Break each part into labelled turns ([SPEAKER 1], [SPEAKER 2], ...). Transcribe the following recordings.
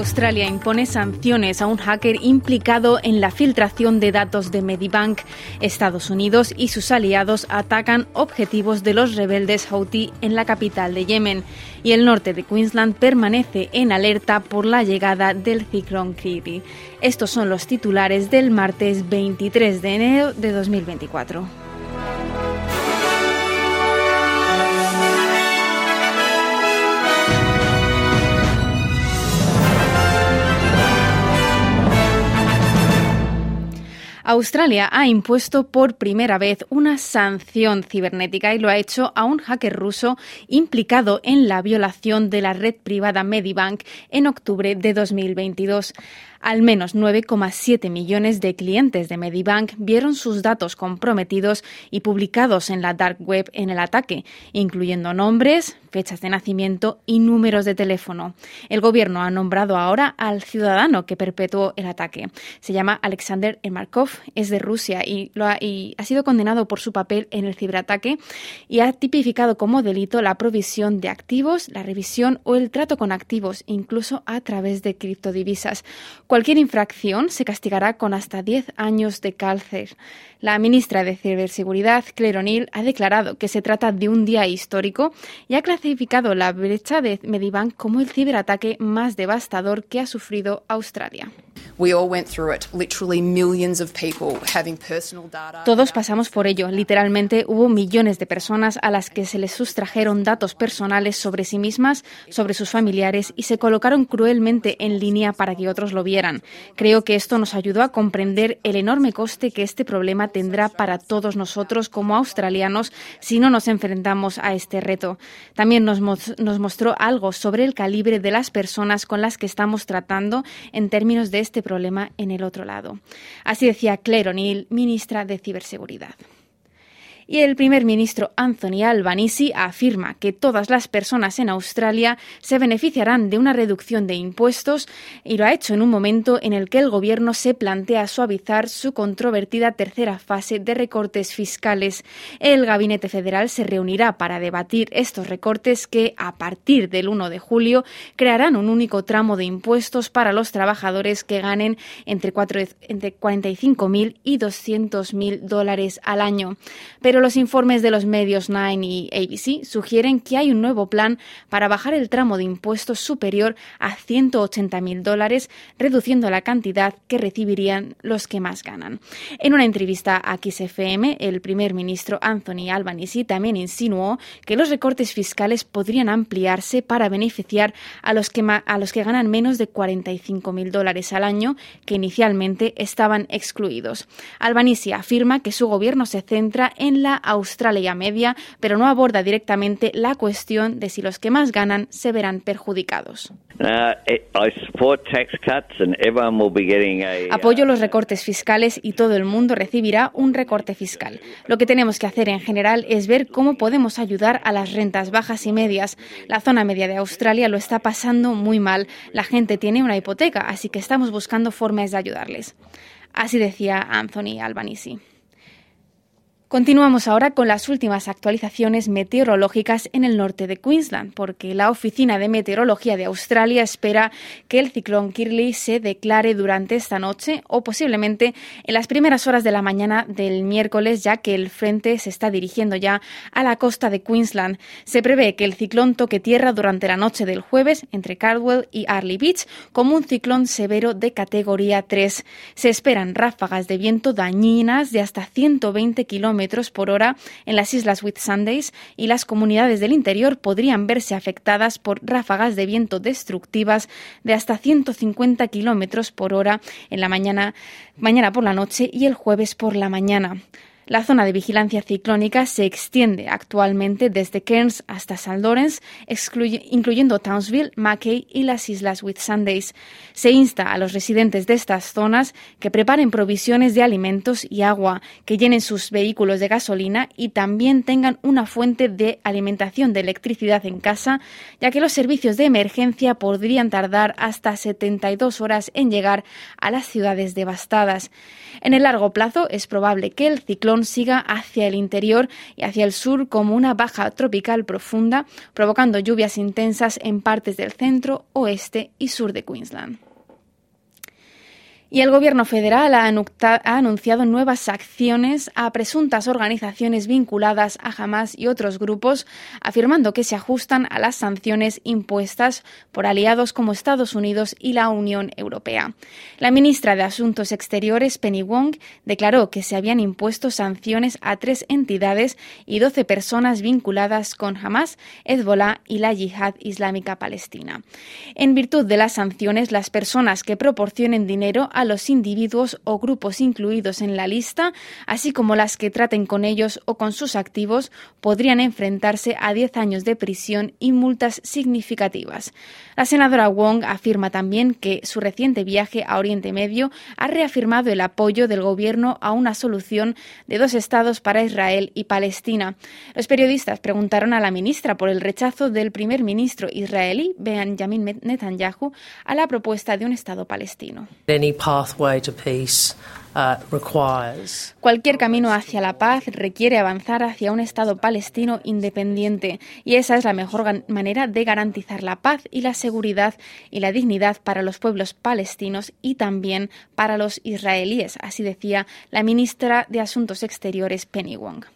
[SPEAKER 1] Australia impone sanciones a un hacker implicado en la filtración de datos de Medibank. Estados Unidos y sus aliados atacan objetivos de los rebeldes Houthi en la capital de Yemen. Y el norte de Queensland permanece en alerta por la llegada del ciclón Kirby. Estos son los titulares del martes 23 de enero de 2024. Australia ha impuesto por primera vez una sanción cibernética y lo ha hecho a un hacker ruso implicado en la violación de la red privada Medibank en octubre de 2022. Al menos 9,7 millones de clientes de Medibank vieron sus datos comprometidos y publicados en la dark web en el ataque, incluyendo nombres, fechas de nacimiento y números de teléfono. El gobierno ha nombrado ahora al ciudadano que perpetuó el ataque. Se llama Alexander Emarkov, es de Rusia y, lo ha, y ha sido condenado por su papel en el ciberataque y ha tipificado como delito la provisión de activos, la revisión o el trato con activos, incluso a través de criptodivisas. Cualquier infracción se castigará con hasta 10 años de cárcel. La ministra de Ciberseguridad, Claire O'Neill, ha declarado que se trata de un día histórico y ha clasificado la brecha de Medibank como el ciberataque más devastador que ha sufrido Australia. Todos pasamos por ello. Literalmente hubo millones de personas a las que se les sustrajeron datos personales sobre sí mismas, sobre sus familiares y se colocaron cruelmente en línea para que otros lo vieran. Creo que esto nos ayudó a comprender el enorme coste que este problema tendrá para todos nosotros como australianos si no nos enfrentamos a este reto. También nos, nos mostró algo sobre el calibre de las personas con las que estamos tratando en términos de este problema en el otro lado. Así decía Claire O'Neill, ministra de Ciberseguridad. Y el primer ministro Anthony Albanese afirma que todas las personas en Australia se beneficiarán de una reducción de impuestos y lo ha hecho en un momento en el que el gobierno se plantea suavizar su controvertida tercera fase de recortes fiscales. El gabinete federal se reunirá para debatir estos recortes que a partir del 1 de julio crearán un único tramo de impuestos para los trabajadores que ganen entre, entre 45.000 y 200.000 dólares al año. Pero los informes de los medios Nine y ABC sugieren que hay un nuevo plan para bajar el tramo de impuestos superior a 180.000 dólares, reduciendo la cantidad que recibirían los que más ganan. En una entrevista a XFM, el primer ministro Anthony Albanese también insinuó que los recortes fiscales podrían ampliarse para beneficiar a los que, a los que ganan menos de 45.000 dólares al año, que inicialmente estaban excluidos. Albanese afirma que su gobierno se centra en la Australia media, pero no aborda directamente la cuestión de si los que más ganan se verán perjudicados. Apoyo los recortes fiscales y todo el mundo recibirá un recorte fiscal. Lo que tenemos que hacer en general es ver cómo podemos ayudar a las rentas bajas y medias. La zona media de Australia lo está pasando muy mal. La gente tiene una hipoteca, así que estamos buscando formas de ayudarles. Así decía Anthony Albanese. Continuamos ahora con las últimas actualizaciones meteorológicas en el norte de Queensland, porque la Oficina de Meteorología de Australia espera que el ciclón Kirley se declare durante esta noche o posiblemente en las primeras horas de la mañana del miércoles, ya que el frente se está dirigiendo ya a la costa de Queensland. Se prevé que el ciclón toque tierra durante la noche del jueves entre Cardwell y Arley Beach como un ciclón severo de categoría 3. Se esperan ráfagas de viento dañinas de hasta 120 kilómetros por hora en las islas Whitsundays y las comunidades del interior podrían verse afectadas por ráfagas de viento destructivas de hasta 150 kilómetros por hora en la mañana, mañana por la noche y el jueves por la mañana. La zona de vigilancia ciclónica se extiende actualmente desde Cairns hasta St. Lawrence, incluyendo Townsville, Mackay y las islas Whitsundays. Se insta a los residentes de estas zonas que preparen provisiones de alimentos y agua, que llenen sus vehículos de gasolina y también tengan una fuente de alimentación de electricidad en casa, ya que los servicios de emergencia podrían tardar hasta 72 horas en llegar a las ciudades devastadas. En el largo plazo es probable que el ciclón siga hacia el interior y hacia el sur como una baja tropical profunda, provocando lluvias intensas en partes del centro, oeste y sur de Queensland. Y el Gobierno federal ha, anunciado nuevas acciones a presuntas organizaciones vinculadas a Hamas y otros grupos, afirmando que se ajustan a las sanciones impuestas por aliados como Estados Unidos y la Unión Europea. La ministra de Asuntos Exteriores, Penny Wong, declaró que se habían impuesto sanciones a tres entidades y doce personas vinculadas con Hamas, Hezbollah y la Yihad Islámica Palestina. En virtud de las sanciones, las personas que proporcionen dinero los individuos o grupos incluidos en la lista, así como las que traten con ellos o con sus activos, podrían enfrentarse a 10 años de prisión y multas significativas. La senadora Wong afirma también que su reciente viaje a Oriente Medio ha reafirmado el apoyo del gobierno a una solución de dos estados para Israel y Palestina. Los periodistas preguntaron a la ministra por el rechazo del primer ministro israelí Benjamin Netanyahu a la propuesta de un estado palestino.
[SPEAKER 2] Uh,
[SPEAKER 1] Cualquier camino hacia la paz requiere avanzar hacia un Estado palestino independiente y esa es la mejor manera de garantizar la paz y la seguridad y la dignidad para los pueblos palestinos y también para los israelíes, así decía la ministra de Asuntos Exteriores Penny Wong.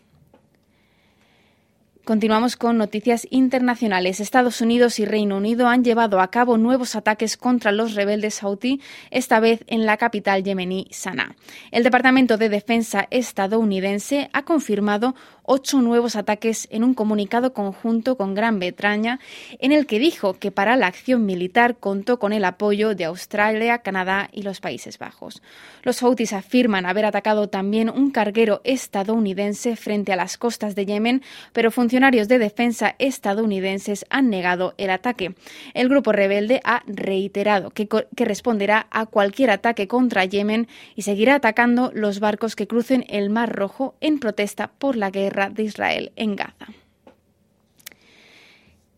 [SPEAKER 1] Continuamos con noticias internacionales. Estados Unidos y Reino Unido han llevado a cabo nuevos ataques contra los rebeldes Houthi, esta vez en la capital yemení, Sanaa. El Departamento de Defensa estadounidense ha confirmado ocho nuevos ataques en un comunicado conjunto con Gran Bretaña, en el que dijo que para la acción militar contó con el apoyo de Australia, Canadá y los Países Bajos. Los Houthis afirman haber atacado también un carguero estadounidense frente a las costas de Yemen, pero funcionarios de defensa estadounidenses han negado el ataque. El grupo rebelde ha reiterado que, que responderá a cualquier ataque contra Yemen y seguirá atacando los barcos que crucen el Mar Rojo en protesta por la guerra de Israel en Gaza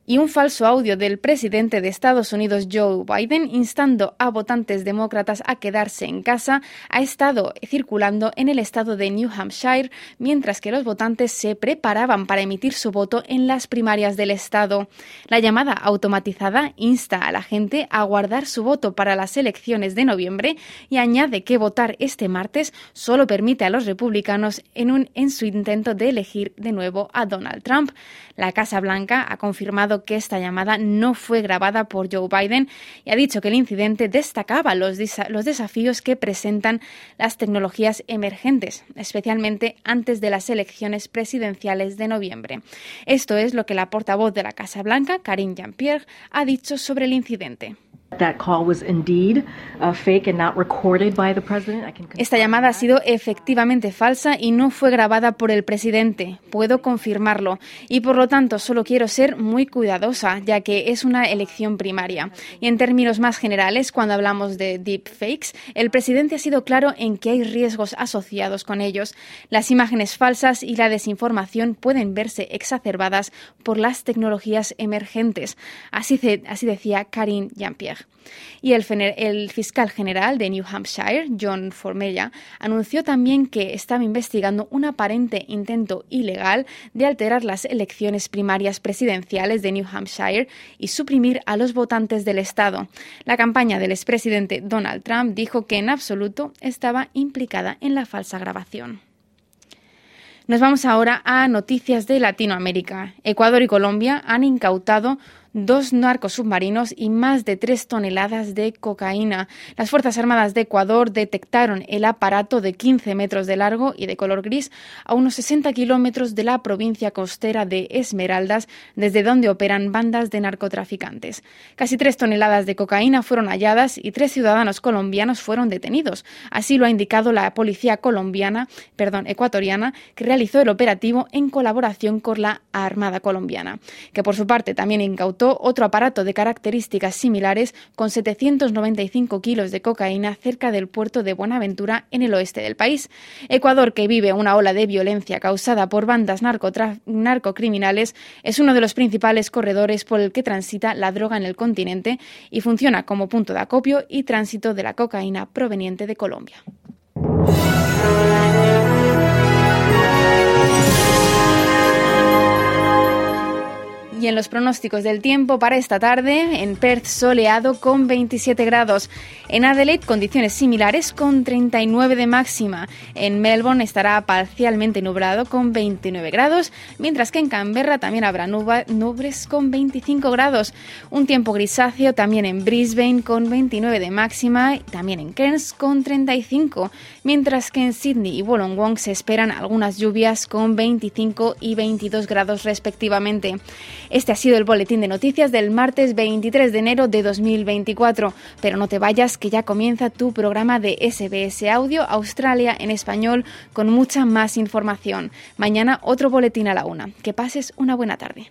[SPEAKER 1] y un falso audio del presidente de Estados Unidos Joe Biden instando a votantes demócratas a quedarse en casa ha estado circulando en el estado de New Hampshire mientras que los votantes se preparaban para emitir su voto en las primarias del estado. La llamada automatizada insta a la gente a guardar su voto para las elecciones de noviembre y añade que votar este martes solo permite a los republicanos en, su intento de elegir de nuevo a Donald Trump. La Casa Blanca ha confirmado que esta llamada no fue grabada por Joe Biden y ha dicho que el incidente destacaba los, los desafíos que presentan las tecnologías emergentes, especialmente antes de las elecciones presidenciales de noviembre. Esto es lo que la portavoz de la Casa Blanca, Karine Jean-Pierre, ha dicho sobre el incidente. Esta llamada ha sido efectivamente falsa y no fue grabada por el presidente. Puedo confirmarlo. Y por lo tanto, solo quiero ser muy cuidadosa, ya que es una elección primaria. Y en términos más generales, cuando hablamos de deepfakes, el presidente ha sido claro en que hay riesgos asociados con ellos. Las imágenes falsas y la desinformación pueden verse exacerbadas por las tecnologías emergentes. Así, así decía Karine Jean-Pierre. Y el, el, fiscal general de New Hampshire, John Formella, anunció también que estaba investigando un aparente intento ilegal de alterar las elecciones primarias presidenciales de New Hampshire y suprimir a los votantes del Estado. La campaña del expresidente Donald Trump dijo que en absoluto estaba implicada en la falsa grabación. Nos vamos ahora a noticias de Latinoamérica. Ecuador y Colombia han incautado dos narcos submarinos y más de tres toneladas de cocaína. Las Fuerzas Armadas de Ecuador detectaron el aparato de 15 metros de largo y de color gris a unos 60 kilómetros de la provincia costera de Esmeraldas, desde donde operan bandas de narcotraficantes. Casi tres toneladas de cocaína fueron halladas y tres ciudadanos colombianos fueron detenidos. Así lo ha indicado la policía colombiana, perdón, ecuatoriana, que realizó el operativo en colaboración con la Armada colombiana, que por su parte también incautó otro aparato de características similares con 795 kilos de cocaína cerca del puerto de Buenaventura en el oeste del país. Ecuador, que vive una ola de violencia causada por bandas narcocriminales, es uno de los principales corredores por el que transita la droga en el continente y funciona como punto de acopio y tránsito de la cocaína proveniente de Colombia. Y en los pronósticos del tiempo para esta tarde, en Perth soleado con 27 grados, en Adelaide condiciones similares con 39 de máxima, en Melbourne estará parcialmente nublado con 29 grados, mientras que en Canberra también habrá nubes con 25 grados, un tiempo grisáceo también en Brisbane con 29 de máxima, también en Cairns con 35, mientras que en Sydney y Wollongong se esperan algunas lluvias con 25 y 22 grados respectivamente. Este ha sido el boletín de noticias del martes 23 de enero de 2024. Pero no te vayas, que ya comienza tu programa de SBS Audio Australia en español con mucha más información. Mañana otro boletín a la una. Que pases una buena tarde.